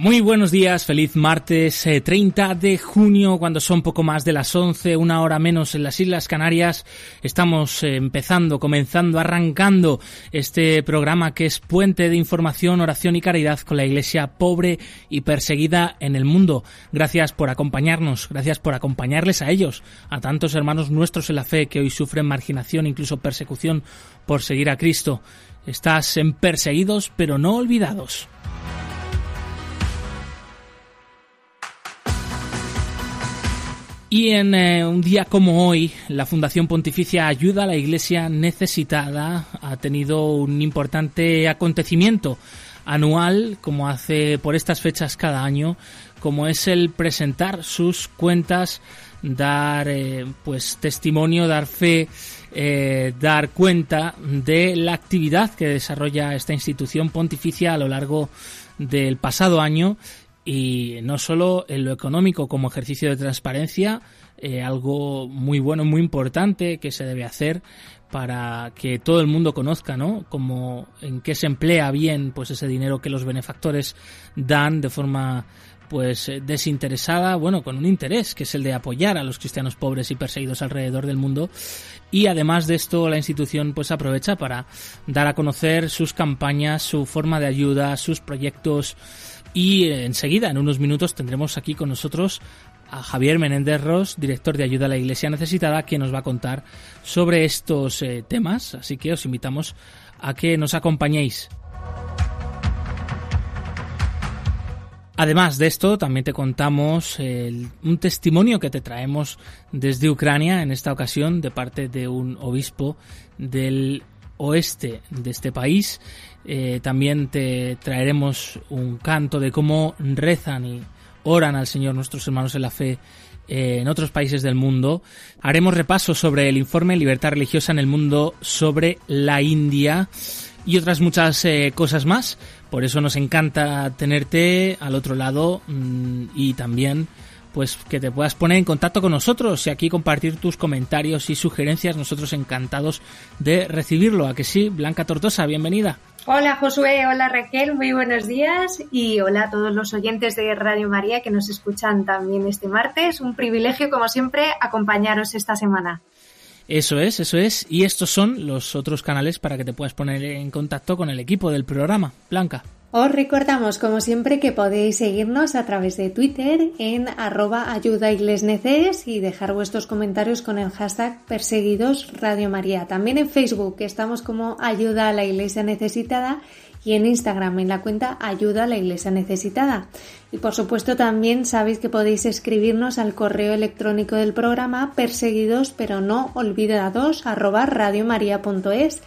Muy buenos días, feliz martes 30 eh, de junio, cuando son poco más de las 11, una hora menos en las Islas Canarias. Estamos eh, empezando, comenzando, arrancando este programa que es puente de información, oración y caridad con la Iglesia pobre y perseguida en el mundo. Gracias por acompañarnos, gracias por acompañarles a ellos, a tantos hermanos nuestros en la fe que hoy sufren marginación, incluso persecución por seguir a Cristo. Estás en perseguidos pero no olvidados. Y en eh, un día como hoy, la Fundación Pontificia Ayuda a la Iglesia Necesitada ha tenido un importante acontecimiento anual, como hace por estas fechas cada año, como es el presentar sus cuentas, dar eh, pues testimonio, dar fe, eh, dar cuenta de la actividad que desarrolla esta institución pontificia a lo largo del pasado año y no solo en lo económico como ejercicio de transparencia, eh, algo muy bueno, muy importante que se debe hacer para que todo el mundo conozca, ¿no? Como en qué se emplea bien, pues ese dinero que los benefactores dan de forma pues eh, desinteresada, bueno, con un interés que es el de apoyar a los cristianos pobres y perseguidos alrededor del mundo. Y además de esto, la institución pues aprovecha para dar a conocer sus campañas, su forma de ayuda, sus proyectos, y enseguida, en unos minutos, tendremos aquí con nosotros a Javier Menéndez Ross, director de Ayuda a la Iglesia Necesitada, que nos va a contar sobre estos eh, temas. Así que os invitamos a que nos acompañéis. Además de esto, también te contamos un testimonio que te traemos desde Ucrania, en esta ocasión de parte de un obispo del oeste de este país eh, también te traeremos un canto de cómo rezan y oran al Señor nuestros hermanos en la fe eh, en otros países del mundo. Haremos repaso sobre el informe Libertad Religiosa en el Mundo sobre la India y otras muchas eh, cosas más. Por eso nos encanta tenerte al otro lado mm, y también pues que te puedas poner en contacto con nosotros y aquí compartir tus comentarios y sugerencias. Nosotros encantados de recibirlo. A que sí, Blanca Tortosa, bienvenida. Hola Josué, hola Raquel, muy buenos días y hola a todos los oyentes de Radio María que nos escuchan también este martes. Un privilegio, como siempre, acompañaros esta semana. Eso es, eso es. Y estos son los otros canales para que te puedas poner en contacto con el equipo del programa. Blanca. Os recordamos, como siempre, que podéis seguirnos a través de Twitter en arroba ayudaiglesneces y dejar vuestros comentarios con el hashtag perseguidos Radio María. También en Facebook estamos como Ayuda a la Iglesia Necesitada y en Instagram en la cuenta Ayuda a la Iglesia Necesitada. Y por supuesto también sabéis que podéis escribirnos al correo electrónico del programa perseguidos pero no olvidados arroba radiomaria.es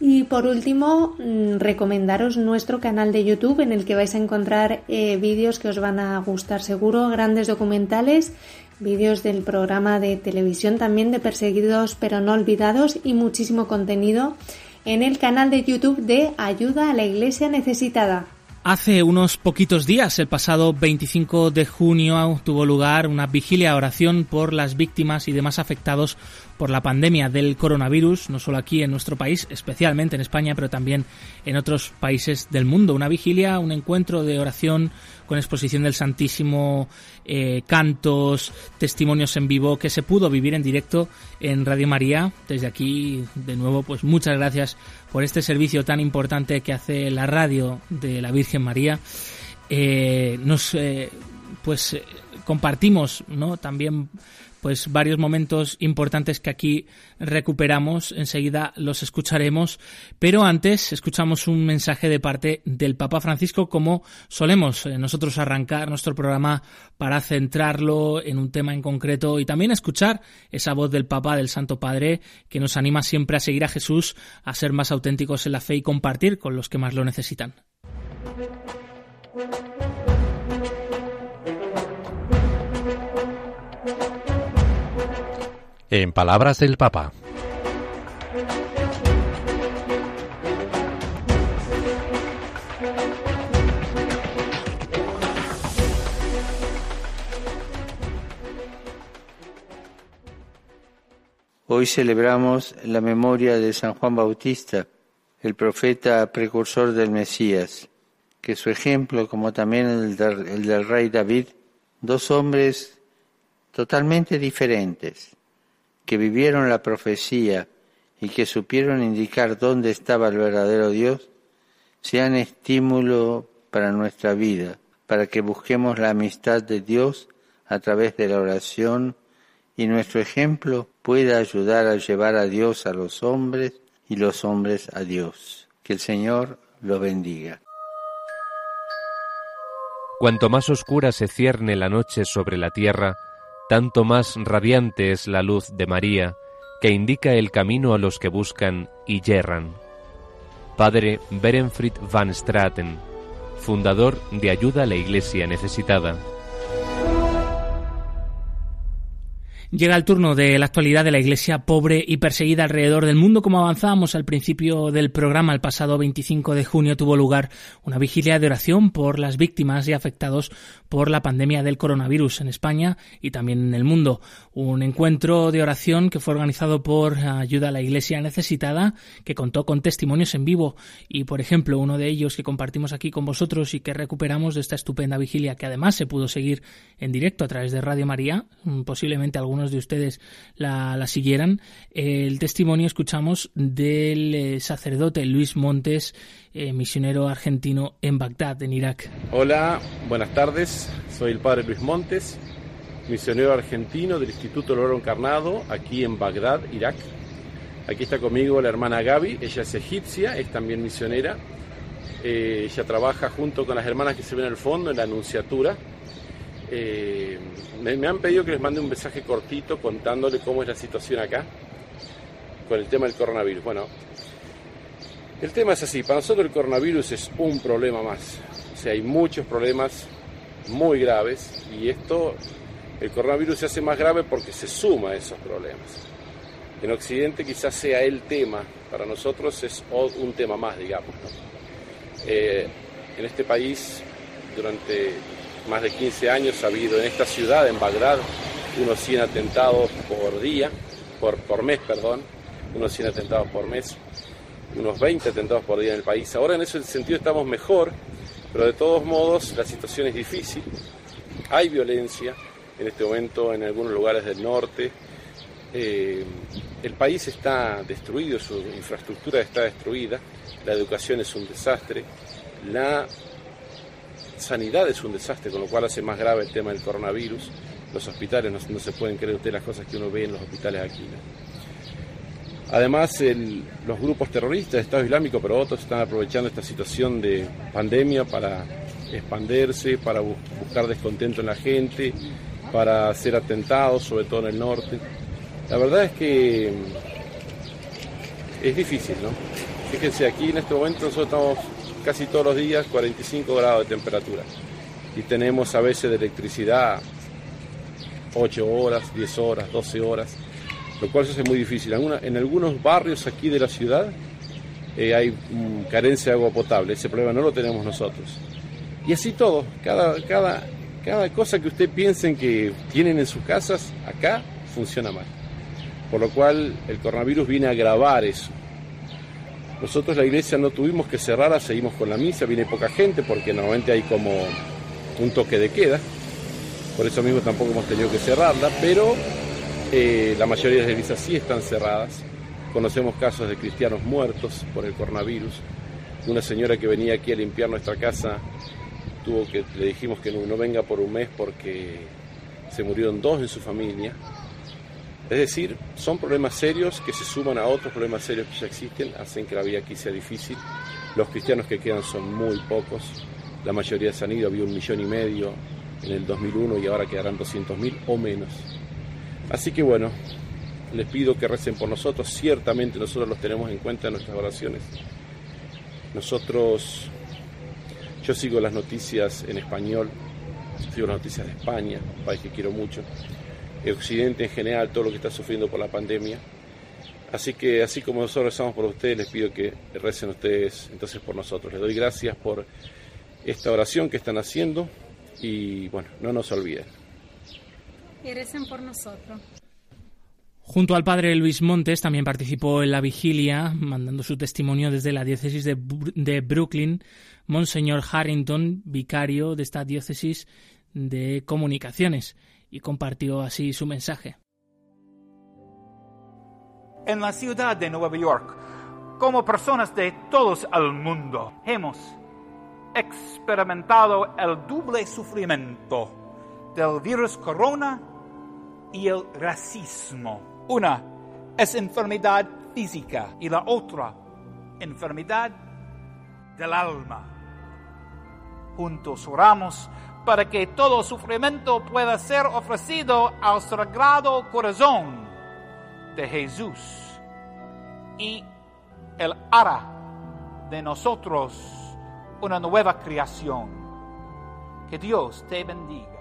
y por último, mm, recomendaros nuestro canal de YouTube en el que vais a encontrar eh, vídeos que os van a gustar seguro, grandes documentales, vídeos del programa de televisión también de Perseguidos pero no olvidados y muchísimo contenido en el canal de YouTube de Ayuda a la Iglesia Necesitada. Hace unos poquitos días, el pasado 25 de junio, tuvo lugar una vigilia oración por las víctimas y demás afectados por la pandemia del coronavirus, no solo aquí en nuestro país, especialmente en España, pero también en otros países del mundo. Una vigilia, un encuentro de oración con exposición del Santísimo, eh, cantos, testimonios en vivo que se pudo vivir en directo en Radio María. Desde aquí, de nuevo, pues muchas gracias por este servicio tan importante que hace la radio de la Virgen María. Eh, nos, eh, pues, compartimos, ¿no? También pues varios momentos importantes que aquí recuperamos, enseguida los escucharemos, pero antes escuchamos un mensaje de parte del Papa Francisco como solemos eh, nosotros arrancar nuestro programa para centrarlo en un tema en concreto y también escuchar esa voz del Papa del Santo Padre que nos anima siempre a seguir a Jesús, a ser más auténticos en la fe y compartir con los que más lo necesitan. En palabras del Papa. Hoy celebramos la memoria de San Juan Bautista, el profeta precursor del Mesías, que su ejemplo, como también el del, rey David, dos hombres totalmente diferentes, que vivieron la profecía y que supieron indicar dónde estaba el verdadero Dios, sean estímulo para nuestra vida, para que busquemos la amistad de Dios a través de la oración y nuestro ejemplo pueda ayudar a llevar a Dios a los hombres y los hombres a Dios. Que el Señor los bendiga. Cuanto más oscura se cierne la noche sobre la tierra, tanto más radiante es la luz de María, que indica el camino a los que buscan y yerran. Padre Berenfried van Straten, fundador de Ayuda a la Iglesia Necesitada. Llega el turno de la actualidad de la Iglesia pobre y perseguida alrededor del mundo. Como avanzábamos al principio del programa, el pasado 25 de junio tuvo lugar una vigilia de oración por las víctimas y afectados por la pandemia del coronavirus en España y también en el mundo. Un encuentro de oración que fue organizado por Ayuda a la Iglesia Necesitada, que contó con testimonios en vivo y, por ejemplo, uno de ellos que compartimos aquí con vosotros y que recuperamos de esta estupenda vigilia que además se pudo seguir en directo a través de Radio María, posiblemente algún de ustedes la, siguieran, el testimonio escuchamos del eh, sacerdote Luis Montes, eh, misionero argentino en Bagdad, en Irak. Hola, buenas tardes, soy el padre Luis Montes, misionero argentino del Instituto Loro Encarnado, aquí en Bagdad, Irak. Aquí está conmigo la hermana Gaby, ella es egipcia, es también misionera. Eh, ella trabaja junto con las hermanas que se ven al fondo en la Anunciatura, eh, me, han pedido que les mande un mensaje cortito contándole cómo es la situación acá con el tema del coronavirus. Bueno, el tema es así, para nosotros el coronavirus es un problema más. O sea, hay muchos problemas muy graves y esto, el coronavirus se hace más grave porque se suma a esos problemas. En Occidente quizás sea el tema, para nosotros es un tema más, digamos. Eh, en este país, durante más de 15 años ha habido en esta ciudad, en Bagdad, unos 100 atentados por día, por, por mes, perdón, unos 100 atentados por mes, unos 20 atentados por día en el país. Ahora en ese sentido estamos mejor, pero de todos modos la situación es difícil. Hay violencia en este momento en algunos lugares del norte. Eh, el país está destruido, su infraestructura está destruida, la educación es un desastre, la sanidad es un desastre, con lo cual hace más grave el tema del coronavirus. Los hospitales, no, se pueden creer usted las cosas que uno ve en los hospitales aquí. Además, los grupos terroristas, de Estado Islámico, pero otros están aprovechando esta situación de pandemia para expandirse, para buscar descontento en la gente, para hacer atentados, sobre todo en el norte. La verdad es que es difícil, ¿no? Fíjense, aquí en este momento nosotros estamos casi todos los días 45 grados de temperatura. Y tenemos a veces de electricidad 8 horas, 10 horas, 12 horas, lo cual se hace muy difícil. En, algunos barrios aquí de la ciudad eh, hay carencia de agua potable, ese problema no lo tenemos nosotros. Y así todo, cada, cada, cada cosa que usted piensen que tienen en sus casas, acá funciona mal. Por lo cual el coronavirus viene a agravar eso. Nosotros la iglesia no tuvimos que cerrarla, seguimos con la misa, viene poca gente porque normalmente hay como un toque de queda, por eso mismo tampoco hemos tenido que cerrarla, pero eh, la mayoría de las misas sí están cerradas. Conocemos casos de cristianos muertos por el coronavirus. Una señora que venía aquí a limpiar nuestra casa tuvo que, le dijimos que no venga por un mes porque se murieron dos en su familia es decir, son problemas serios que se suman a otros problemas serios que ya existen, hacen que la vida aquí sea difícil. Los cristianos que quedan son muy pocos, la mayoría se han ido, había un millón y medio en el 2001 y ahora quedarán 200.000 o menos. Así que bueno, les pido que recen por nosotros, ciertamente nosotros los tenemos en cuenta en nuestras oraciones. Nosotros, yo sigo las noticias en español, sigo las noticias de España, un país que quiero mucho Occidente en general, todo lo que está sufriendo por la pandemia. Así que así como nosotros rezamos por ustedes, les pido que recen ustedes entonces por nosotros. Les doy gracias por esta oración que están haciendo y bueno, no nos olviden. Y recen por nosotros. Junto al padre Luis Montes también participó en la vigilia, mandando su testimonio desde la diócesis de, de Brooklyn, Monseñor Harrington, vicario de esta diócesis de comunicaciones, y compartió así su mensaje. En la ciudad de Nueva York, como personas de todos el mundo, hemos experimentado el doble sufrimiento del virus corona y el racismo. Una es enfermedad física y la otra enfermedad del alma. Juntos oramos para que todo sufrimiento pueda ser ofrecido al sagrado corazón de Jesús y Él hará de nosotros una nueva creación. Que Dios te bendiga.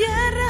Tierra,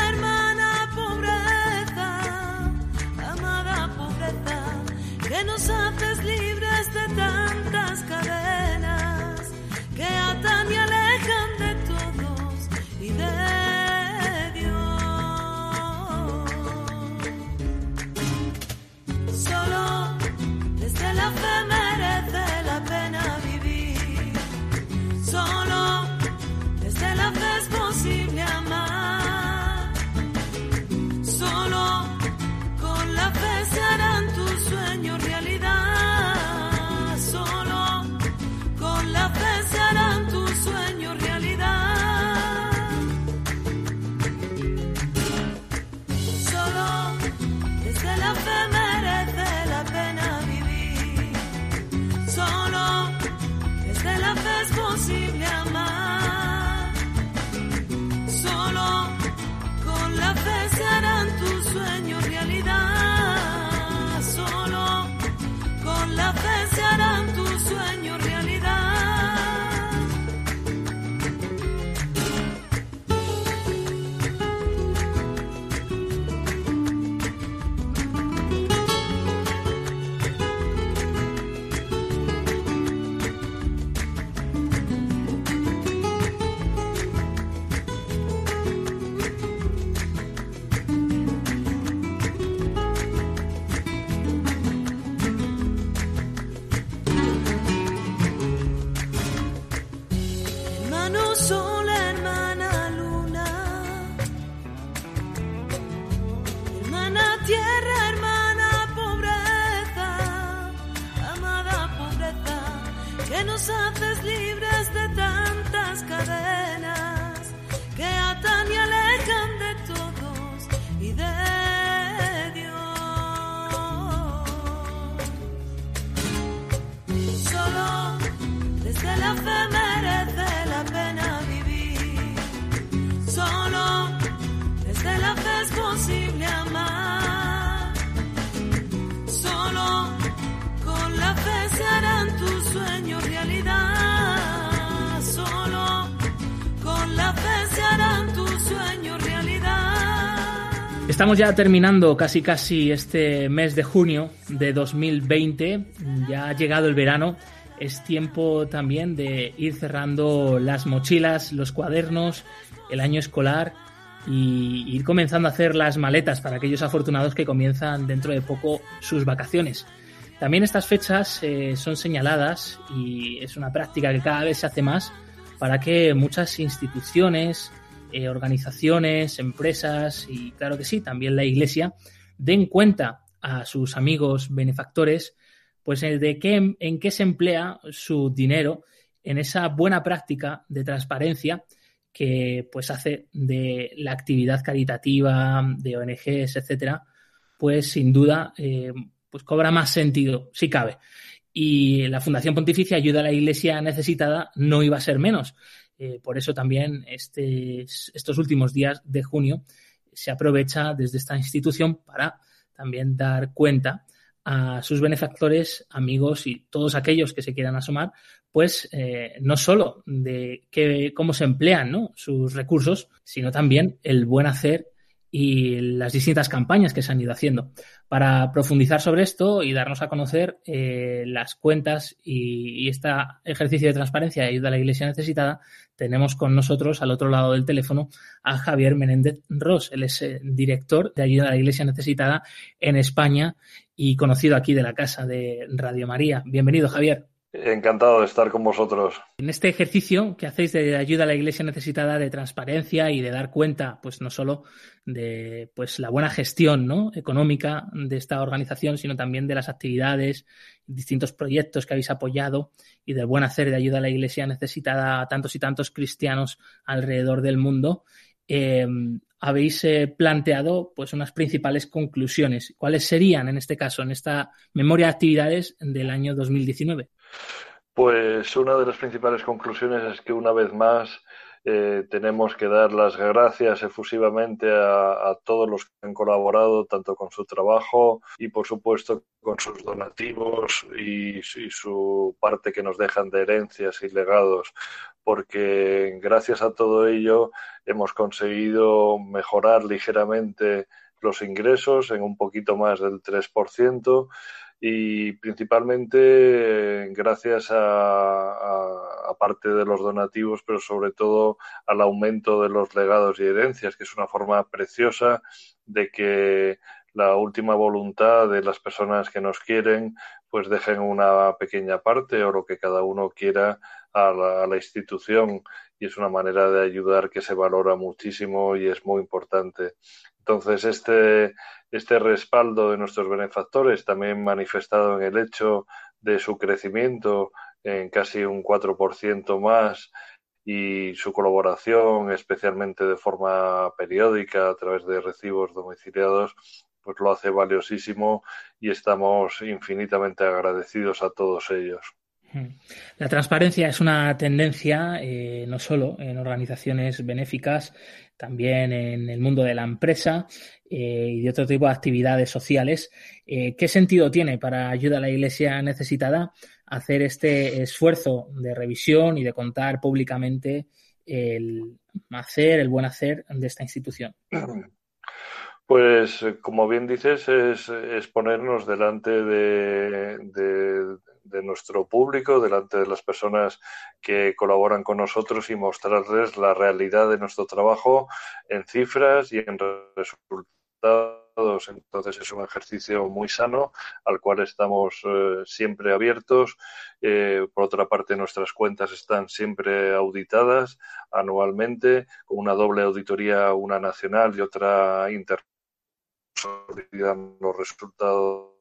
Estamos ya terminando casi casi este mes de junio de 2020. Ya ha llegado el verano. Es tiempo también de ir cerrando las mochilas, los cuadernos, el año escolar y ir comenzando a hacer las maletas para aquellos afortunados que comienzan dentro de poco sus vacaciones. También estas fechas eh, son señaladas y es una práctica que cada vez se hace más para que muchas instituciones, eh, organizaciones, empresas y claro que sí, también la Iglesia den cuenta a sus amigos benefactores pues eh, de qué, en qué se emplea su dinero en esa buena práctica de transparencia que pues hace de la actividad caritativa de ONGs, etcétera, pues sin duda eh, pues cobra más sentido, si cabe. Y la Fundación Pontificia Ayuda a la Iglesia Necesitada no iba a ser menos. Eh, por eso también este, estos últimos días de junio se aprovecha desde esta institución para también dar cuenta a sus benefactores, amigos y todos aquellos que se quieran asomar, pues eh, no solo de cómo se emplean sus recursos, sino también el buen hacer y las distintas campañas que se han ido haciendo. Para profundizar sobre esto y darnos a conocer eh, las cuentas y, este ejercicio de transparencia y ayuda a la Iglesia necesitada, tenemos con nosotros al otro lado del teléfono a Javier Menéndez Ross. Él es eh, director de ayuda a la Iglesia necesitada en España y conocido aquí de la casa de Radio María. Bienvenido, Javier. Encantado de estar con vosotros. En este ejercicio que hacéis de ayuda a la Iglesia necesitada de transparencia y de dar cuenta, pues no solo de pues la buena gestión ¿no? económica de esta organización, sino también de las actividades, distintos proyectos que habéis apoyado y del buen hacer de ayuda a la Iglesia necesitada a tantos y tantos cristianos alrededor del mundo. Eh, habéis eh, planteado pues unas principales conclusiones. ¿Cuáles serían en este caso, en esta memoria de actividades del año 2019? Pues una de las principales conclusiones es que una vez más eh, tenemos que dar las gracias efusivamente a, todos los que han colaborado, tanto con su trabajo y, por supuesto, con sus donativos y, su parte que nos dejan de herencias y legados, porque gracias a todo ello hemos conseguido mejorar ligeramente los ingresos en un poquito más del 3% y principalmente gracias a, a, parte de los donativos, pero sobre todo al aumento de los legados y herencias, que es una forma preciosa de que la última voluntad de las personas que nos quieren pues dejen una pequeña parte o lo que cada uno quiera a la, a la institución y es una manera de ayudar que se valora muchísimo y es muy importante. Entonces, este, este respaldo de nuestros benefactores, también manifestado en el hecho de su crecimiento en casi un 4% más y su colaboración, especialmente de forma periódica a través de recibos domiciliados, pues lo hace valiosísimo y estamos infinitamente agradecidos a todos ellos. La transparencia es una tendencia eh, no solo en organizaciones benéficas, también en el mundo de la empresa eh, y de otro tipo de actividades sociales. Eh, ¿Qué sentido tiene para ayuda a la Iglesia necesitada hacer este esfuerzo de revisión y de contar públicamente el hacer, el buen hacer de esta institución? Pues, como bien dices, es, ponernos delante de, de nuestro público, delante de las personas que colaboran con nosotros y mostrarles la realidad de nuestro trabajo en cifras y en resultados. Entonces es un ejercicio muy sano al cual estamos eh, siempre abiertos. Eh, por otra parte, nuestras cuentas están siempre auditadas anualmente con una doble auditoría, una nacional y otra internacional los resultados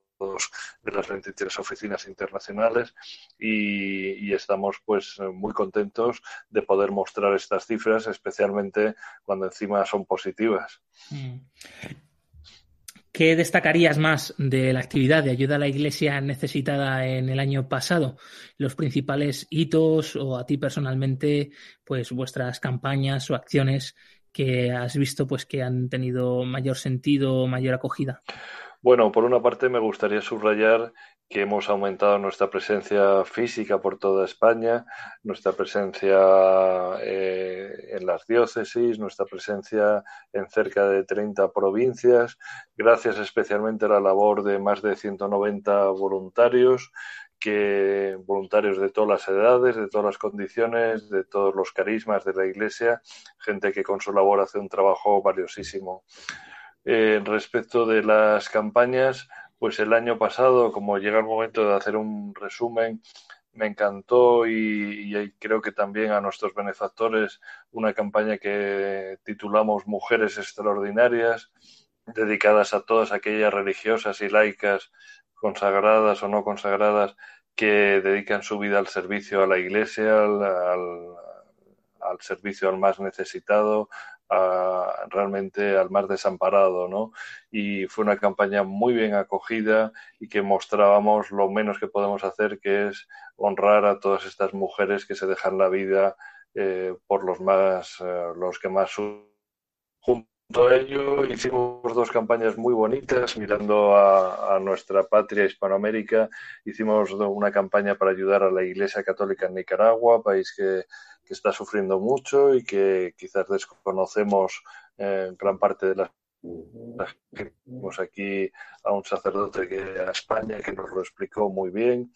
de las 23 oficinas internacionales y, estamos pues muy contentos de poder mostrar estas cifras, especialmente cuando encima son positivas. Mm. ¿Qué destacarías más de la actividad de ayuda a la Iglesia necesitada en el año pasado? Los principales hitos o a ti personalmente, pues vuestras campañas o acciones que has visto pues que han tenido mayor sentido, mayor acogida. Bueno, por una parte me gustaría subrayar que hemos aumentado nuestra presencia física por toda España, nuestra presencia eh, en las diócesis, nuestra presencia en cerca de 30 provincias, gracias especialmente a la labor de más de 190 voluntarios que voluntarios de todas las edades, de todas las condiciones, de todos los carismas de la Iglesia, gente que con su labor hace un trabajo valiosísimo. Respecto de las campañas, pues el año pasado, como llega el momento de hacer un resumen, me encantó y, creo que también a nuestros benefactores una campaña que titulamos Mujeres Extraordinarias, dedicadas a todas aquellas religiosas y laicas consagradas o no consagradas que dedican su vida al servicio a la Iglesia, al servicio al más necesitado, realmente al más desamparado, ¿no? Y fue una campaña muy bien acogida y que mostrábamos lo menos que podemos hacer, que es honrar a todas estas mujeres que se dejan la vida eh, por los más, eh, los que más Junto a ello hicimos dos campañas muy bonitas mirando a, a, nuestra patria Hispanoamérica. Hicimos una campaña para ayudar a la Iglesia Católica en Nicaragua, país que que está sufriendo mucho y que quizás desconocemos eh, gran parte de las tenemos aquí a un sacerdote que a España que nos lo explicó muy bien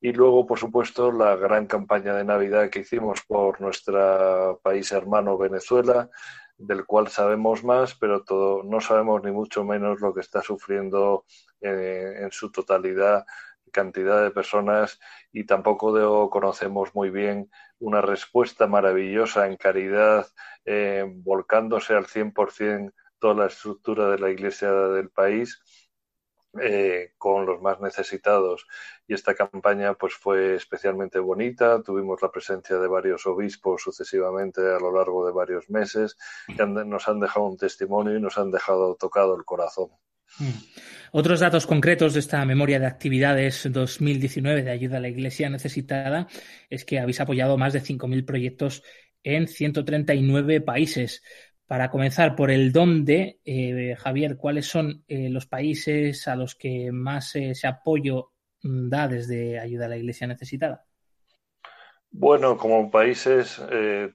y luego por supuesto la gran campaña de Navidad que hicimos por nuestro país hermano Venezuela del cual sabemos más pero todo no sabemos ni mucho menos lo que está sufriendo eh, en su totalidad cantidad de personas y tampoco conocemos muy bien una respuesta maravillosa en caridad, eh, volcándose al 100% toda la estructura de la iglesia del país. Eh, con los más necesitados y esta campaña pues fue especialmente bonita tuvimos la presencia de varios obispos sucesivamente a lo largo de varios meses que nos han dejado un testimonio y nos han dejado tocado el corazón Mm. Otros datos concretos de esta memoria de actividades 2019 de ayuda a la Iglesia necesitada es que habéis apoyado más de 5.000 proyectos en 139 países. Para comenzar por el dónde, eh, Javier, ¿cuáles son eh, los países a los que más eh, ese apoyo da desde ayuda a la Iglesia necesitada? Bueno, como países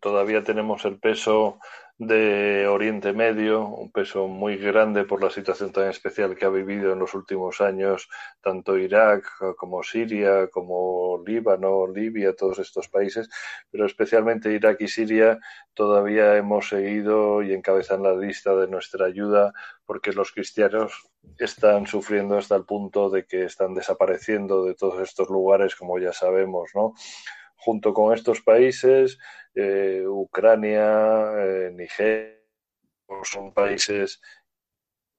todavía tenemos el peso de Oriente Medio, un peso muy grande por la situación tan especial que ha vivido en los últimos años tanto Irak como Siria, como Líbano, Libia, todos estos países, pero especialmente Irak y Siria todavía hemos seguido y encabezan la lista de nuestra ayuda porque los cristianos están sufriendo hasta el punto de que están desapareciendo de todos estos lugares, como ya sabemos, ¿no? junto con estos países, eh, Ucrania, eh, Nigeria, son países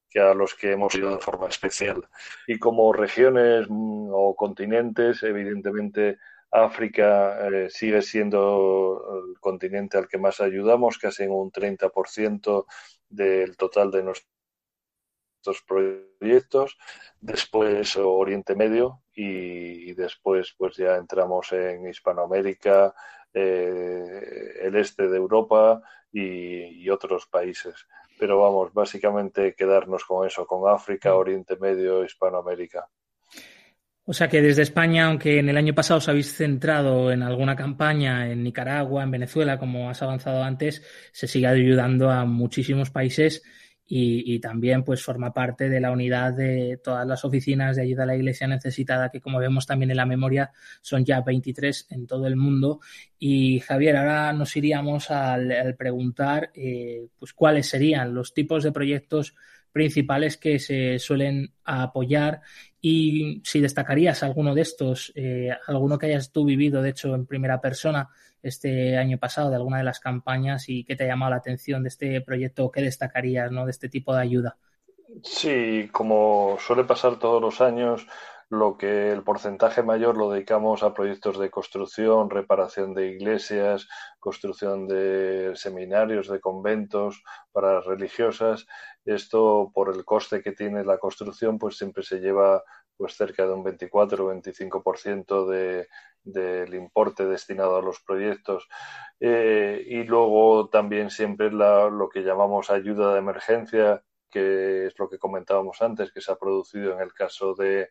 que a los que hemos ido de forma especial. Y como regiones mm, o continentes, evidentemente África eh, sigue siendo el continente al que más ayudamos, casi en un 30% del total de nuestros proyectos, después Oriente Medio y, después pues ya entramos en Hispanoamérica, eh, el este de Europa y, otros países. Pero vamos, básicamente quedarnos con eso, con África, Oriente Medio, Hispanoamérica. O sea que desde España, aunque en el año pasado os habéis centrado en alguna campaña en Nicaragua, en Venezuela, como has avanzado antes, se sigue ayudando a muchísimos países y, también pues forma parte de la unidad de todas las oficinas de ayuda a la iglesia necesitada que como vemos también en la memoria son ya 23 en todo el mundo. Y Javier ahora nos iríamos al, preguntar eh, pues cuáles serían los tipos de proyectos principales que se suelen apoyar y si destacarías alguno de estos, eh, alguno que hayas tú vivido, de hecho, en primera persona este año pasado, de alguna de las campañas y qué te ha llamado la atención de este proyecto, qué destacarías ¿no? de este tipo de ayuda. Sí, como suele pasar todos los años, lo que el porcentaje mayor lo dedicamos a proyectos de construcción, reparación de iglesias, construcción de seminarios, de conventos para religiosas. Esto, por el coste que tiene la construcción, pues siempre se lleva pues cerca de un 24 o 25% de, del importe destinado a los proyectos. Eh, y luego también siempre la, lo que llamamos ayuda de emergencia, que es lo que comentábamos antes, que se ha producido en el caso de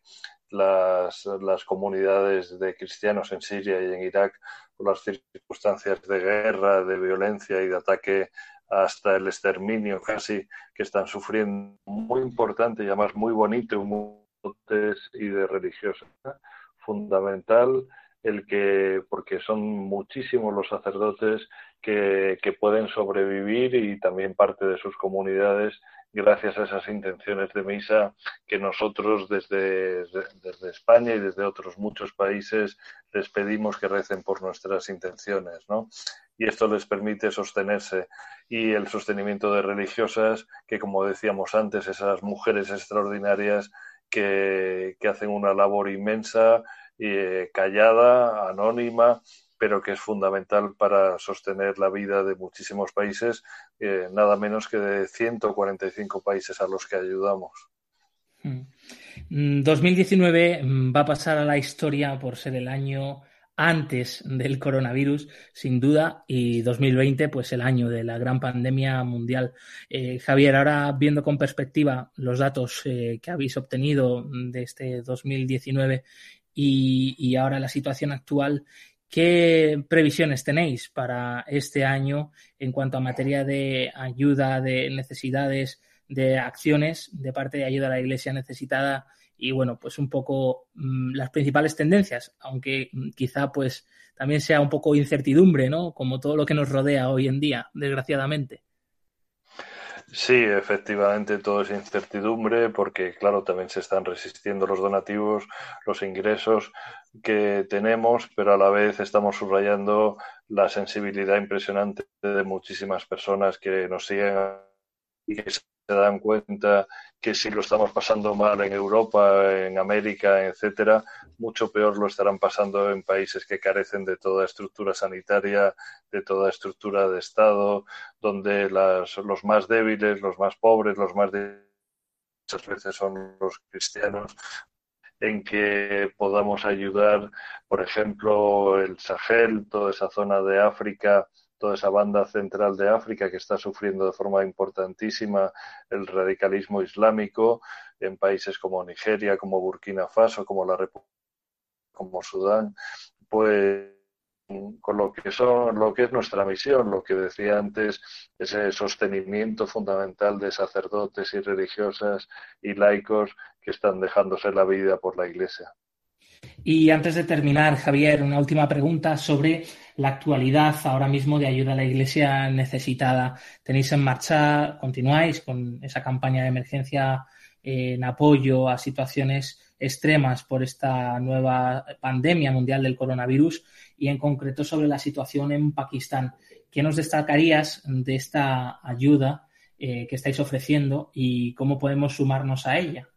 las, las comunidades de cristianos en Siria y en Irak por las circunstancias de guerra, de violencia y de ataque hasta el exterminio casi que están sufriendo, muy importante y además muy bonito y de religiosa, fundamental el que, porque son muchísimos los sacerdotes que, que pueden sobrevivir y también parte de sus comunidades gracias a esas intenciones de misa que nosotros desde, desde, España y desde otros muchos países les pedimos que recen por nuestras intenciones, ¿no? Y esto les permite sostenerse. Y el sostenimiento de religiosas, que como decíamos antes, esas mujeres extraordinarias que, que hacen una labor inmensa, eh, callada, anónima, pero que es fundamental para sostener la vida de muchísimos países, eh, nada menos que de 145 países a los que ayudamos. 2019 mm. mm, va a pasar a la historia por ser el año antes del coronavirus, sin duda, y 2020, pues el año de la gran pandemia mundial. Eh, Javier, ahora viendo con perspectiva los datos eh, que habéis obtenido de este 2019 y, y, ahora la situación actual, ¿Qué previsiones tenéis para este año en cuanto a materia de ayuda, de necesidades, de acciones de parte de ayuda a la Iglesia necesitada? Y bueno, pues un poco mm, las principales tendencias, aunque mm, quizá pues también sea un poco incertidumbre, ¿no? Como todo lo que nos rodea hoy en día, desgraciadamente. Sí, efectivamente todo es incertidumbre porque, claro, también se están resistiendo los donativos, los ingresos que tenemos, pero a la vez estamos subrayando la sensibilidad impresionante de muchísimas personas que nos siguen y que se dan cuenta que si lo estamos pasando mal en Europa, en América, etcétera, mucho peor lo estarán pasando en países que carecen de toda estructura sanitaria, de toda estructura de Estado, donde las, los más débiles, los más pobres, los más muchas veces son los cristianos, en que podamos ayudar, por ejemplo, el Sahel, toda esa zona de África, toda esa banda central de África que está sufriendo de forma importantísima el radicalismo islámico en países como Nigeria, como Burkina Faso, como la República, como Sudán, pues con lo que son, lo que es nuestra misión, lo que decía antes, ese sostenimiento fundamental de sacerdotes y religiosas y laicos que están dejándose la vida por la Iglesia. Y antes de terminar, Javier, una última pregunta sobre la actualidad ahora mismo de ayuda a la Iglesia necesitada. ¿Tenéis en marcha, continuáis con esa campaña de emergencia en apoyo a situaciones extremas por esta nueva pandemia mundial del coronavirus y en concreto sobre la situación en Pakistán? ¿Qué nos destacarías de esta ayuda eh, que estáis ofreciendo y cómo podemos sumarnos a ella?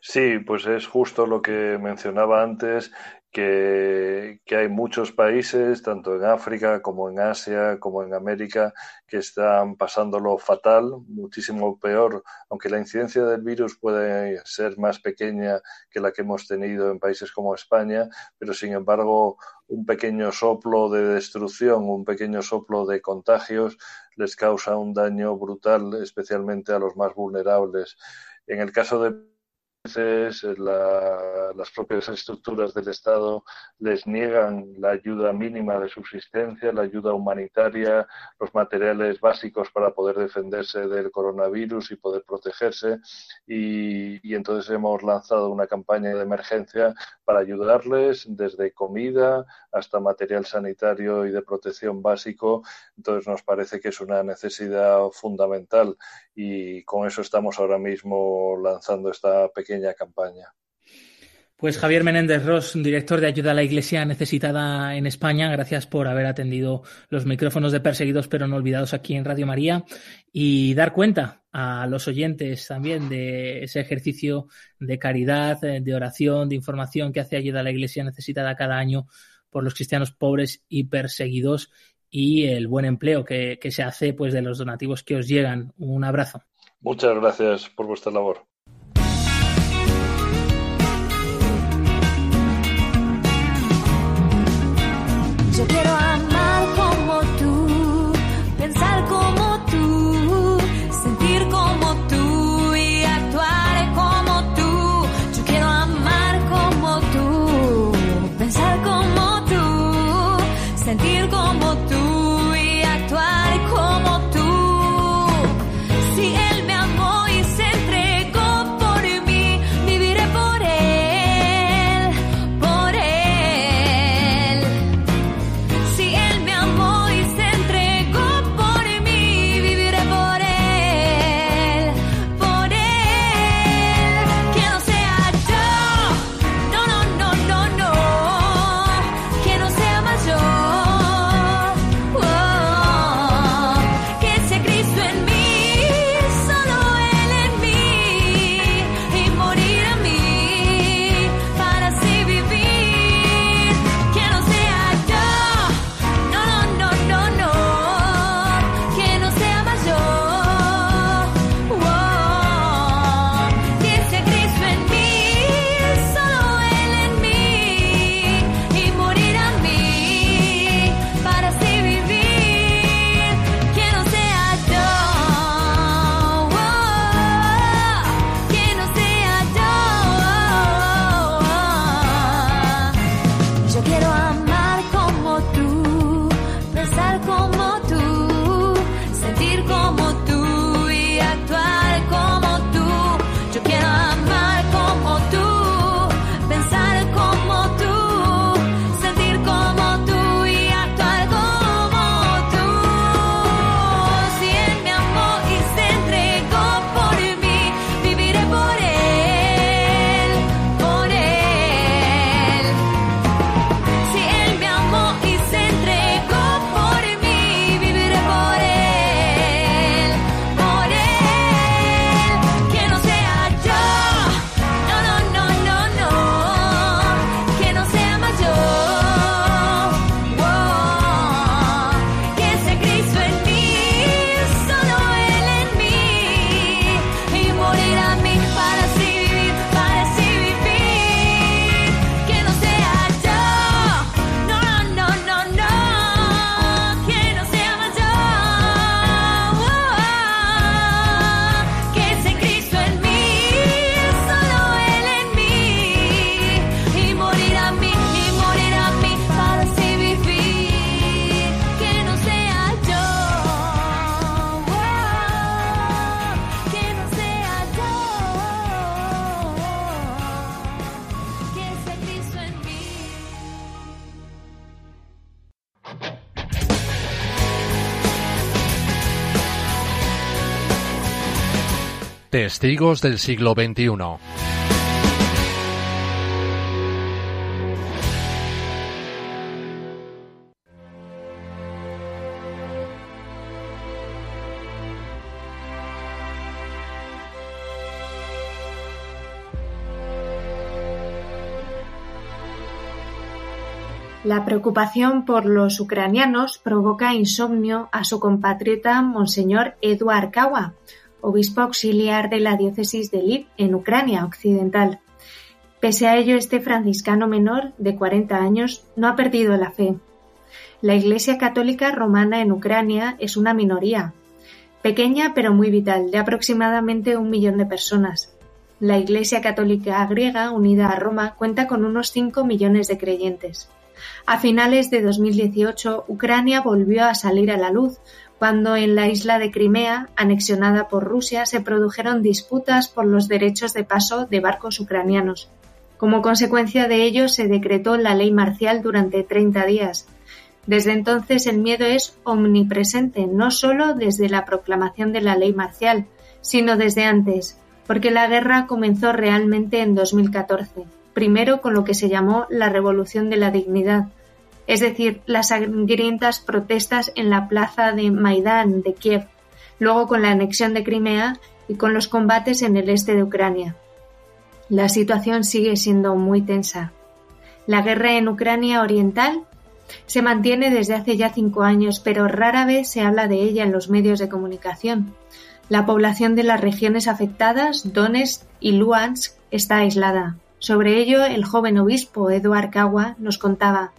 Sí, pues es justo lo que mencionaba antes, que, que, hay muchos países, tanto en África como en Asia, como en América, que están pasándolo fatal, muchísimo peor, aunque la incidencia del virus puede ser más pequeña que la que hemos tenido en países como España, pero sin embargo un pequeño soplo de destrucción, un pequeño soplo de contagios les causa un daño brutal, especialmente a los más vulnerables. En el caso de la, las propias estructuras del Estado les niegan la ayuda mínima de subsistencia, la ayuda humanitaria, los materiales básicos para poder defenderse del coronavirus y poder protegerse. Y, y entonces hemos lanzado una campaña de emergencia para ayudarles desde comida hasta material sanitario y de protección básico. Entonces nos parece que es una necesidad fundamental y con eso estamos ahora mismo lanzando esta pequeña campaña. Pues Javier Menéndez Ross, director de Ayuda a la Iglesia Necesitada en España, gracias por haber atendido los micrófonos de Perseguidos pero no olvidados aquí en Radio María y dar cuenta a los oyentes también de ese ejercicio de caridad, de oración, de información que hace Ayuda a la Iglesia Necesitada cada año por los cristianos pobres y perseguidos y el buen empleo que, que se hace pues de los donativos que os llegan. Un abrazo. Muchas gracias por vuestra labor. Yo Testigos del siglo XXI. La preocupación por los ucranianos provoca insomnio a su compatriota Monseñor Eduard Kawa, obispo auxiliar de la diócesis de Lviv en Ucrania occidental. Pese a ello, este franciscano menor de 40 años no ha perdido la fe. La Iglesia Católica Romana en Ucrania es una minoría, pequeña pero muy vital, de aproximadamente un millón de personas. La Iglesia Católica griega, unida a Roma, cuenta con unos 5 millones de creyentes. A finales de 2018, Ucrania volvió a salir a la luz cuando en la isla de Crimea, anexionada por Rusia, se produjeron disputas por los derechos de paso de barcos ucranianos. Como consecuencia de ello, se decretó la ley marcial durante 30 días. Desde entonces el miedo es omnipresente, no solo desde la proclamación de la ley marcial, sino desde antes, porque la guerra comenzó realmente en 2014 primero con lo que se llamó la Revolución de la Dignidad, es decir, las sangrientas protestas en la plaza de Maidán de Kiev, luego con la anexión de Crimea y con los combates en el este de Ucrania. La situación sigue siendo muy tensa. La guerra en Ucrania Oriental se mantiene desde hace ya cinco años, pero rara vez se habla de ella en los medios de comunicación. La población de las regiones afectadas, Donetsk y Luhansk, está aislada. Sobre ello, el joven obispo Eduard Kawa nos contaba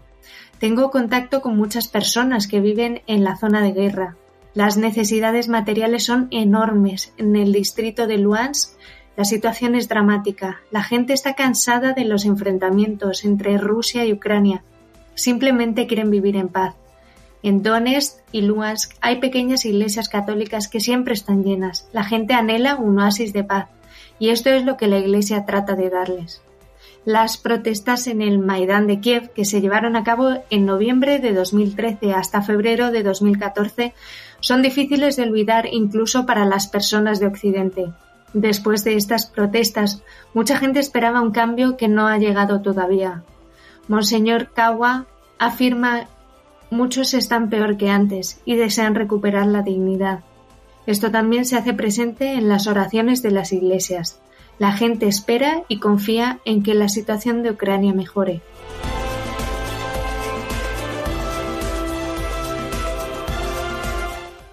Tengo contacto con muchas personas que viven en la zona de guerra. Las necesidades materiales son enormes. En el distrito de Luhansk la situación es dramática. La gente está cansada de los enfrentamientos entre Rusia y Ucrania. Simplemente quieren vivir en paz. En Donetsk y Luhansk hay pequeñas iglesias católicas que siempre están llenas. La gente anhela un oasis de paz. Y esto es lo que la Iglesia trata de darles las protestas en el Maidán de Kiev, que se llevaron a cabo en noviembre de 2013 hasta febrero de 2014, son difíciles de olvidar incluso para las personas de Occidente. Después de estas protestas, mucha gente esperaba un cambio que no ha llegado todavía. Monseñor Kawa afirma muchos están peor que antes y desean recuperar la dignidad. Esto también se hace presente en las oraciones de las iglesias. La gente espera y confía en que la situación de Ucrania mejore.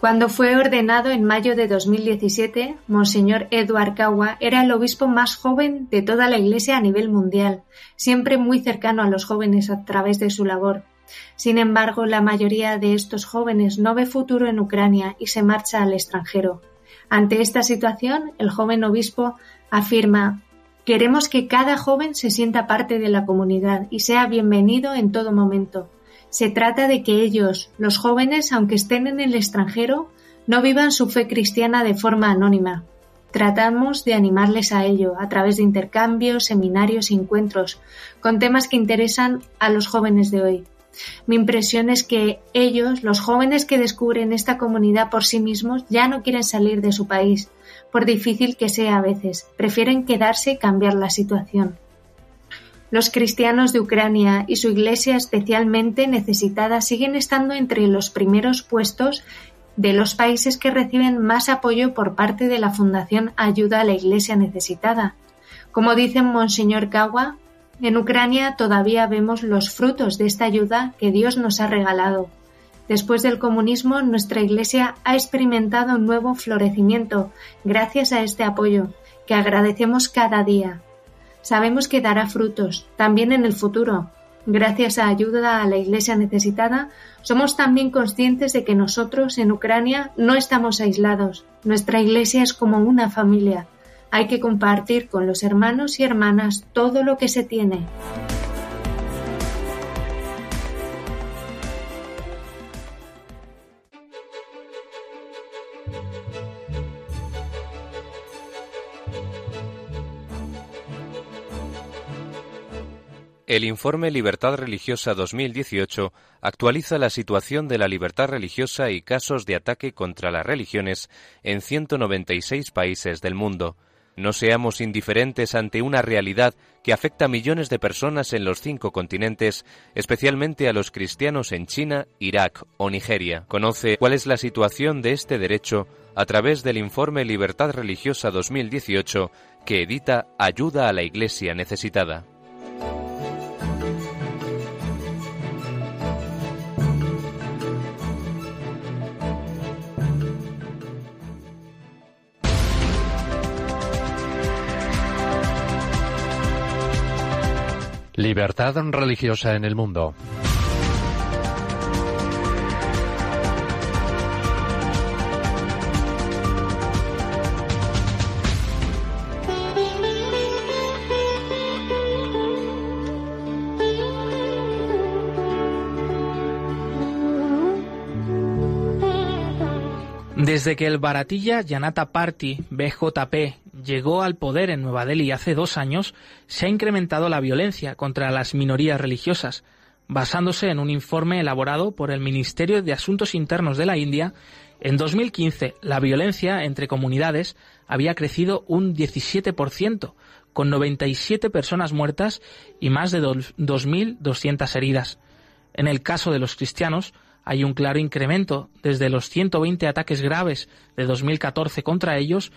Cuando fue ordenado en mayo de 2017, Monseñor Eduard Kawa era el obispo más joven de toda la Iglesia a nivel mundial, siempre muy cercano a los jóvenes a través de su labor. Sin embargo, la mayoría de estos jóvenes no ve futuro en Ucrania y se marcha al extranjero. Ante esta situación, el joven obispo afirma Queremos que cada joven se sienta parte de la comunidad y sea bienvenido en todo momento. Se trata de que ellos, los jóvenes, aunque estén en el extranjero, no vivan su fe cristiana de forma anónima. Tratamos de animarles a ello a través de intercambios, seminarios y encuentros con temas que interesan a los jóvenes de hoy. Mi impresión es que ellos, los jóvenes que descubren esta comunidad por sí mismos, ya no quieren salir de su país, por difícil que sea a veces, prefieren quedarse y cambiar la situación. Los cristianos de Ucrania y su iglesia especialmente necesitada siguen estando entre los primeros puestos de los países que reciben más apoyo por parte de la Fundación Ayuda a la Iglesia Necesitada. Como dice Monseñor Kawa, en Ucrania todavía vemos los frutos de esta ayuda que Dios nos ha regalado. Después del comunismo, nuestra Iglesia ha experimentado un nuevo florecimiento gracias a este apoyo, que agradecemos cada día. Sabemos que dará frutos, también en el futuro. Gracias a ayuda a la Iglesia necesitada, somos también conscientes de que nosotros en Ucrania no estamos aislados. Nuestra Iglesia es como una familia hay que compartir con los hermanos y hermanas todo lo que se tiene. El informe Libertad Religiosa 2018 actualiza la situación de la libertad religiosa y casos de ataque contra las religiones en 196 países del mundo. No seamos indiferentes ante una realidad que afecta a millones de personas en los cinco continentes, especialmente a los cristianos en China, Irak o Nigeria. Conoce cuál es la situación de este derecho a través del informe Libertad Religiosa 2018 que edita Ayuda a la Iglesia Necesitada. Libertad religiosa en el mundo. Desde que el Baratilla Janata Party, BJP, llegó al poder en Nueva Delhi hace dos años, se ha incrementado la violencia contra las minorías religiosas, basándose en un informe elaborado por el Ministerio de Asuntos Internos de la India. En 2015, la violencia entre comunidades había crecido un 17%, con 97 personas muertas y más de 2.200 heridas. En el caso de los cristianos, hay un claro incremento desde los 120 ataques graves de 2014 contra ellos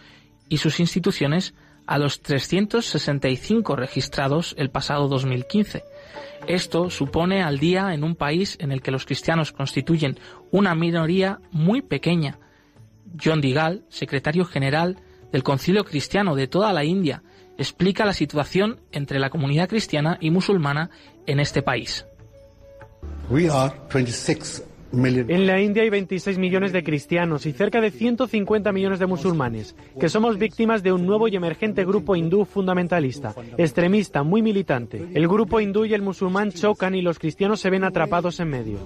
y sus instituciones a los 365 registrados el pasado 2015. Esto supone al día en un país en el que los cristianos constituyen una minoría muy pequeña. John Digal, secretario general del Concilio Cristiano de toda la India, explica la situación entre la comunidad cristiana y musulmana en este país. En la India hay 26 millones de cristianos y cerca de 150 millones de musulmanes, que somos víctimas de un nuevo y emergente grupo hindú fundamentalista, extremista, muy militante. El grupo hindú y el musulmán chocan y los cristianos se ven atrapados en medio.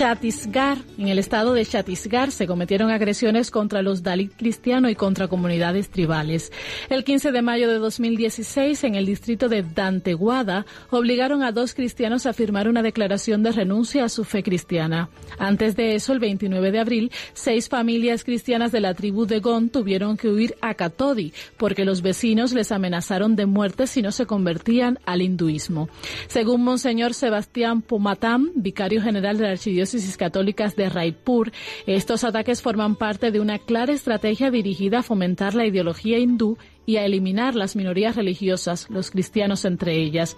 Chhattisgarh, en el estado de Chhattisgarh, se cometieron agresiones contra los Dalit cristianos y contra comunidades tribales. El 15 de mayo de 2016, en el distrito de Dantewada, obligaron a dos cristianos a firmar una declaración de renuncia a su fe cristiana. Antes de eso, el 29 de abril, seis familias cristianas de la tribu de Gon tuvieron que huir a Katodi porque los vecinos les amenazaron de muerte si no se convertían al hinduismo. Según Monseñor Sebastián Pumatam, vicario general de la Archidiócesis católicas de Raipur, estos ataques forman parte de una clara estrategia dirigida a fomentar la ideología hindú y a eliminar las minorías religiosas, los cristianos entre ellas.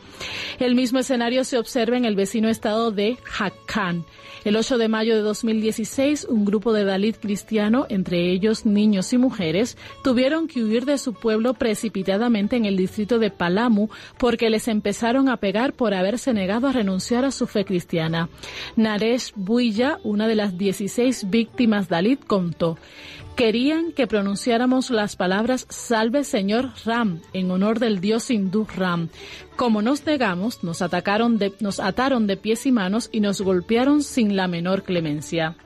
El mismo escenario se observa en el vecino estado de Hakkan. El 8 de mayo de 2016, un grupo de Dalit cristiano, entre ellos niños y mujeres, tuvieron que huir de su pueblo precipitadamente en el distrito de Palamu porque les empezaron a pegar por haberse negado a renunciar a su fe cristiana. Naresh Builla, una de las 16 víctimas Dalit, contó querían que pronunciáramos las palabras Salve Señor Ram en honor del dios hindú Ram. Como nos negamos, nos atacaron de, nos ataron de pies y manos y nos golpearon sin la menor clemencia.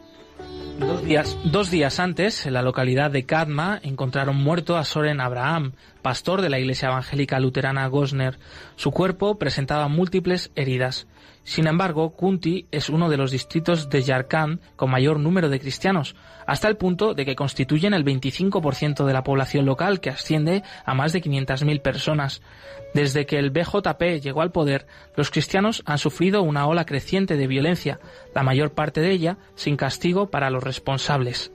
Dos días, dos días antes, en la localidad de Kadma, encontraron muerto a Soren Abraham, pastor de la iglesia evangélica luterana Gosner. Su cuerpo presentaba múltiples heridas. Sin embargo, Kunti es uno de los distritos de Yarkand con mayor número de cristianos, hasta el punto de que constituyen el 25% de la población local, que asciende a más de 500.000 personas. Desde que el BJP llegó al poder, los cristianos han sufrido una ola creciente de violencia, la mayor parte de ella sin castigo para los responsables.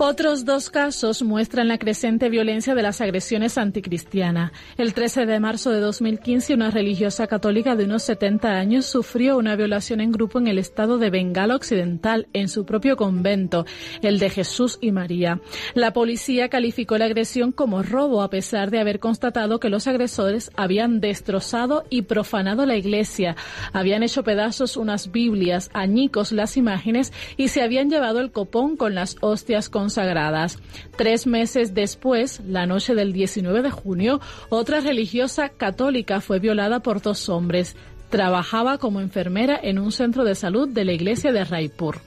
Otros dos casos muestran la creciente violencia de las agresiones anticristianas. El 13 de marzo de 2015, una religiosa católica de unos 70 años sufrió una violación en grupo en el estado de Bengala Occidental, en su propio convento, el de Jesús y María. La policía calificó la agresión como robo a pesar de haber constatado que los agresores habían destrozado y profanado la iglesia, habían hecho pedazos unas Biblias, añicos las imágenes y se habían llevado el copón con las hostias con sagradas. Tres meses después, la noche del 19 de junio, otra religiosa católica fue violada por dos hombres trabajaba como enfermera en un centro de salud de la iglesia de Raipur.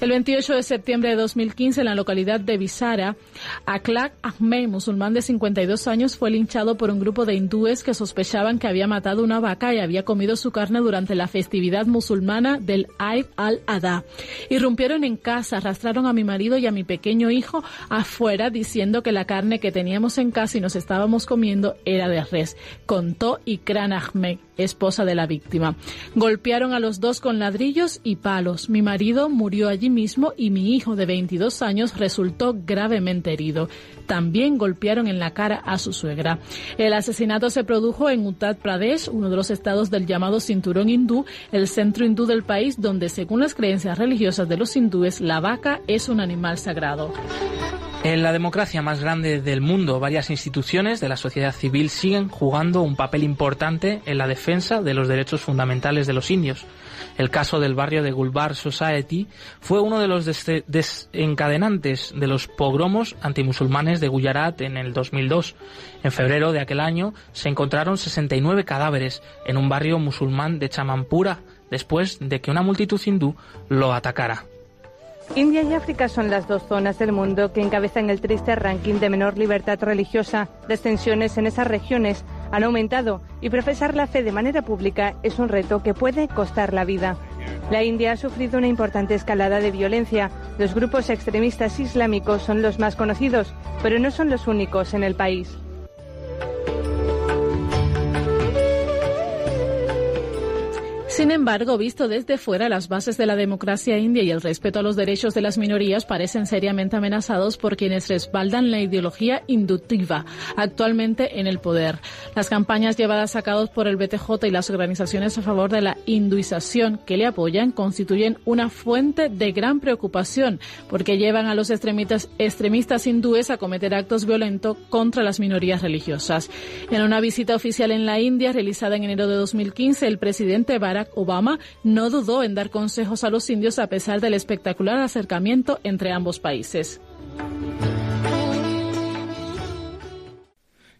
El 28 de septiembre de 2015, en la localidad de Visara, Aklak Ahmed, musulmán de 52 años, fue linchado por un grupo de hindúes que sospechaban que había matado una vaca y había comido su carne durante la festividad musulmana del Eid al-Adha. Irrumpieron en casa, arrastraron a mi marido y a mi pequeño hijo afuera diciendo que la carne que teníamos en casa y nos estábamos comiendo era de res, contó Ikran Ahmed, esposa de la víctima. Golpearon a los dos con ladrillos y palos. Mi marido murió allí mismo y mi hijo de 22 años resultó gravemente También golpearon en la cara a su suegra. El asesinato se produjo en Uttar Pradesh, uno de los estados del llamado Cinturón Hindú, el centro hindú del país donde, según las creencias religiosas de los hindúes, la vaca es un animal sagrado. En la democracia más grande del mundo, varias instituciones de la sociedad civil siguen jugando un papel importante en la defensa de los derechos fundamentales de los indios. El caso del barrio de Gulbar Society fue uno de los desencadenantes de los pogromos antimusulmanes de Gujarat en el 2002. En febrero de aquel año se encontraron 69 cadáveres en un barrio musulmán de Chamampura después de que una multitud hindú lo atacara. India y África son las dos zonas del mundo que encabezan el triste ranking de menor libertad religiosa. Las tensiones en esas regiones han aumentado y profesar la fe de manera pública es un reto que puede costar la vida. La India ha sufrido una importante escalada de violencia. Los grupos extremistas islámicos son los más conocidos, pero no son los únicos en el país. Sin embargo, visto desde fuera, las bases de la democracia india y el respeto a los derechos de las minorías parecen seriamente amenazados por quienes respaldan la ideología inductiva actualmente en el poder. Las campañas llevadas a cabo por el BTJ y las organizaciones a favor de la hinduización que le apoyan constituyen una fuente de gran preocupación porque llevan a los extremistas, extremistas hindúes a cometer actos violentos contra las minorías religiosas. En una visita oficial en la India realizada en enero de 2015, el presidente Barack Obama no dudó en dar consejos a los indios a pesar del espectacular acercamiento entre ambos países.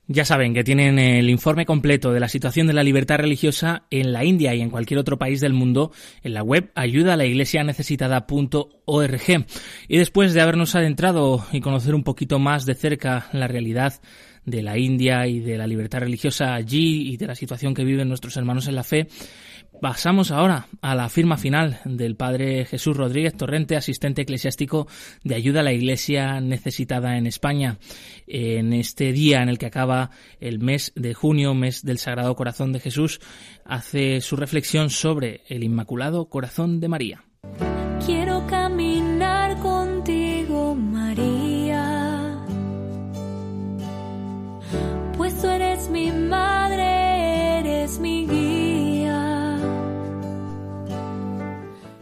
Ya saben que tienen el informe completo de la situación de la libertad religiosa en la India y en cualquier otro país del mundo en la web ayuda Y después de habernos adentrado y conocer un poquito más de cerca la realidad de la India y de la libertad religiosa allí y de la situación que viven nuestros hermanos en la fe, Pasamos ahora a la firma final del padre Jesús Rodríguez Torrente, asistente eclesiástico de ayuda a la Iglesia necesitada en España. En este día en el que acaba el mes de junio, mes del Sagrado Corazón de Jesús, hace su reflexión sobre el Inmaculado Corazón de María.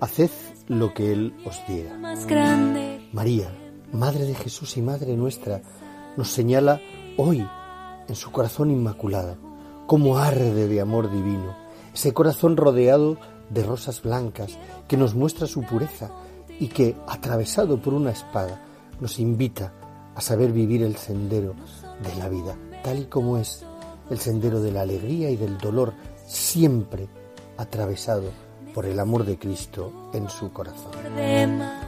Haced lo que Él os diga. María, Madre de Jesús y Madre nuestra, nos señala hoy en su corazón inmaculado, como arde de amor divino, ese corazón rodeado de rosas blancas que nos muestra su pureza y que, atravesado por una espada, nos invita a saber vivir el sendero de la vida, tal y como es el sendero de la alegría y del dolor, siempre atravesado por el amor de Cristo en su corazón.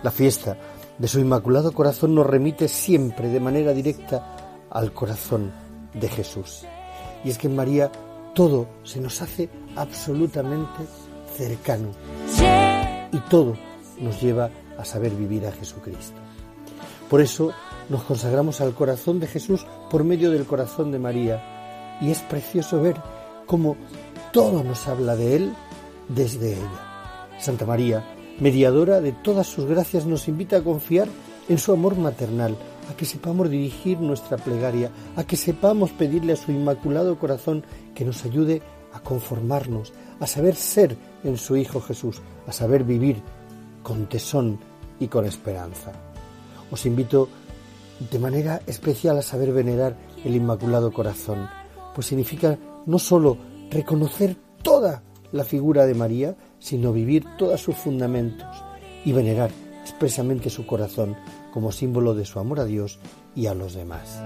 La fiesta de su Inmaculado Corazón nos remite siempre de manera directa al corazón de Jesús. Y es que en María todo se nos hace absolutamente cercano y todo nos lleva a saber vivir a Jesucristo. Por eso nos consagramos al corazón de Jesús por medio del corazón de María y es precioso ver cómo todo nos habla de Él desde ella. Santa María, mediadora de todas sus gracias, nos invita a confiar en su amor maternal, a que sepamos dirigir nuestra plegaria, a que sepamos pedirle a su inmaculado corazón que nos ayude a conformarnos, a saber ser en su Hijo Jesús, a saber vivir con tesón y con esperanza. Os invito de manera especial a saber venerar el Inmaculado Corazón, pues significa no sólo reconocer toda la figura de María, sino vivir todos sus fundamentos y venerar expresamente su corazón como símbolo de su amor a Dios y a los demás.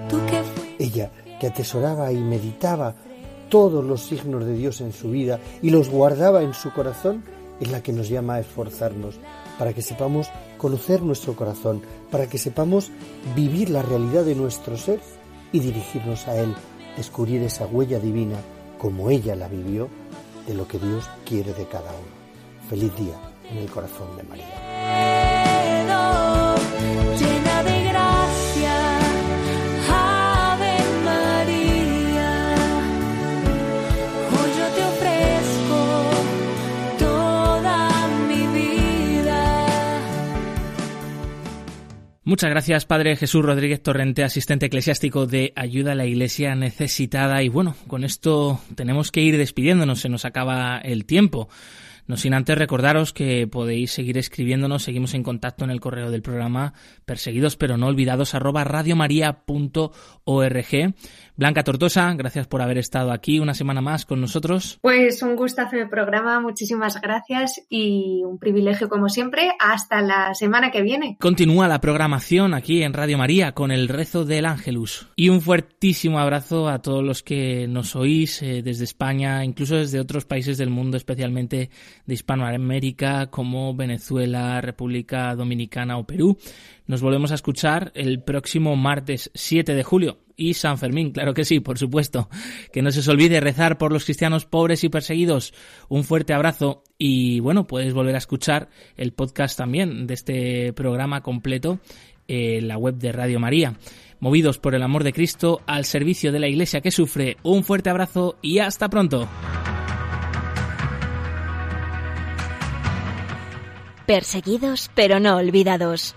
Ella, que atesoraba y meditaba todos los signos de Dios en su vida y los guardaba en su corazón, es la que nos llama a esforzarnos para que sepamos conocer nuestro corazón, para que sepamos vivir la realidad de nuestro ser y dirigirnos a Él, descubrir esa huella divina como ella la vivió de lo que Dios quiere de cada uno. Feliz día en el corazón de María. Muchas gracias, Padre Jesús Rodríguez Torrente, asistente eclesiástico de Ayuda a la Iglesia Necesitada. Y bueno, con esto tenemos que ir despidiéndonos, se nos acaba el tiempo. No sin antes recordaros que podéis seguir escribiéndonos, seguimos en contacto en el correo del programa perseguidos pero no olvidados arroba radiomaria.org. Blanca Tortosa, gracias por haber estado aquí una semana más con nosotros. Pues un gustazo el programa, muchísimas gracias y un privilegio como siempre. Hasta la semana que viene. Continúa la programación aquí en Radio María con el rezo del Ángelus. Y un fuertísimo abrazo a todos los que nos oís eh, desde España, incluso desde otros países del mundo, especialmente de Hispanoamérica como Venezuela, República Dominicana o Perú. Nos volvemos a escuchar el próximo martes 7 de julio y San Fermín, claro que sí, por supuesto. Que no se os olvide rezar por los cristianos pobres y perseguidos. Un fuerte abrazo y bueno, puedes volver a escuchar el podcast también de este programa completo en la web de Radio María. Movidos por el amor de Cristo al servicio de la Iglesia que sufre. Un fuerte abrazo y hasta pronto. Perseguidos pero no olvidados.